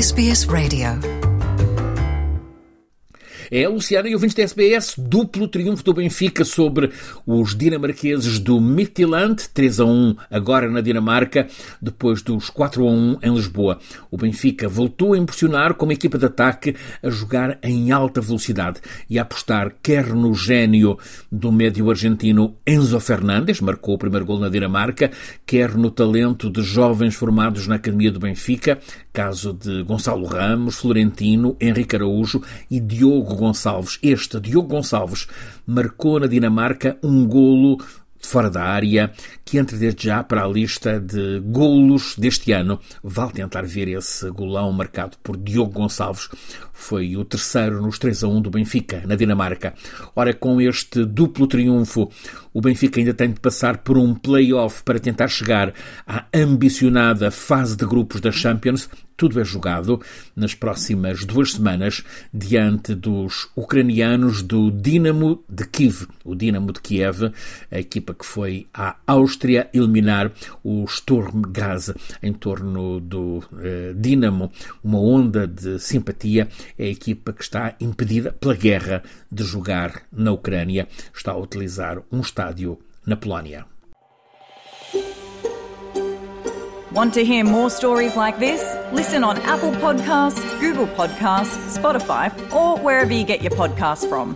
SBS Radio. É, Luciana e ouvintes da SBS, duplo triunfo do Benfica sobre os dinamarqueses do Midtjylland, 3 a 1 agora na Dinamarca, depois dos 4 a 1 em Lisboa. O Benfica voltou a impressionar como equipa de ataque a jogar em alta velocidade e a apostar quer no gênio do médio argentino Enzo Fernandes, marcou o primeiro gol na Dinamarca, quer no talento de jovens formados na Academia do Benfica, caso de Gonçalo Ramos, Florentino, Henrique Araújo e Diogo Gonçalves. Este, Diogo Gonçalves, marcou na Dinamarca um golo fora da área, que entra desde já para a lista de golos deste ano. Vale tentar ver esse golão marcado por Diogo Gonçalves. Foi o terceiro nos 3 a 1 do Benfica, na Dinamarca. Ora, com este duplo triunfo, o Benfica ainda tem de passar por um play-off para tentar chegar à ambicionada fase de grupos da Champions tudo é jogado nas próximas duas semanas diante dos ucranianos do Dinamo de Kiev. O Dinamo de Kiev, a equipa que foi à Áustria eliminar o Sturm Graz em torno do eh, Dinamo. Uma onda de simpatia. É a equipa que está impedida pela guerra de jogar na Ucrânia. Está a utilizar um estádio na Polónia. Want to hear more stories like this? Listen on Apple Podcasts, Google Podcasts, Spotify, or wherever you get your podcasts from.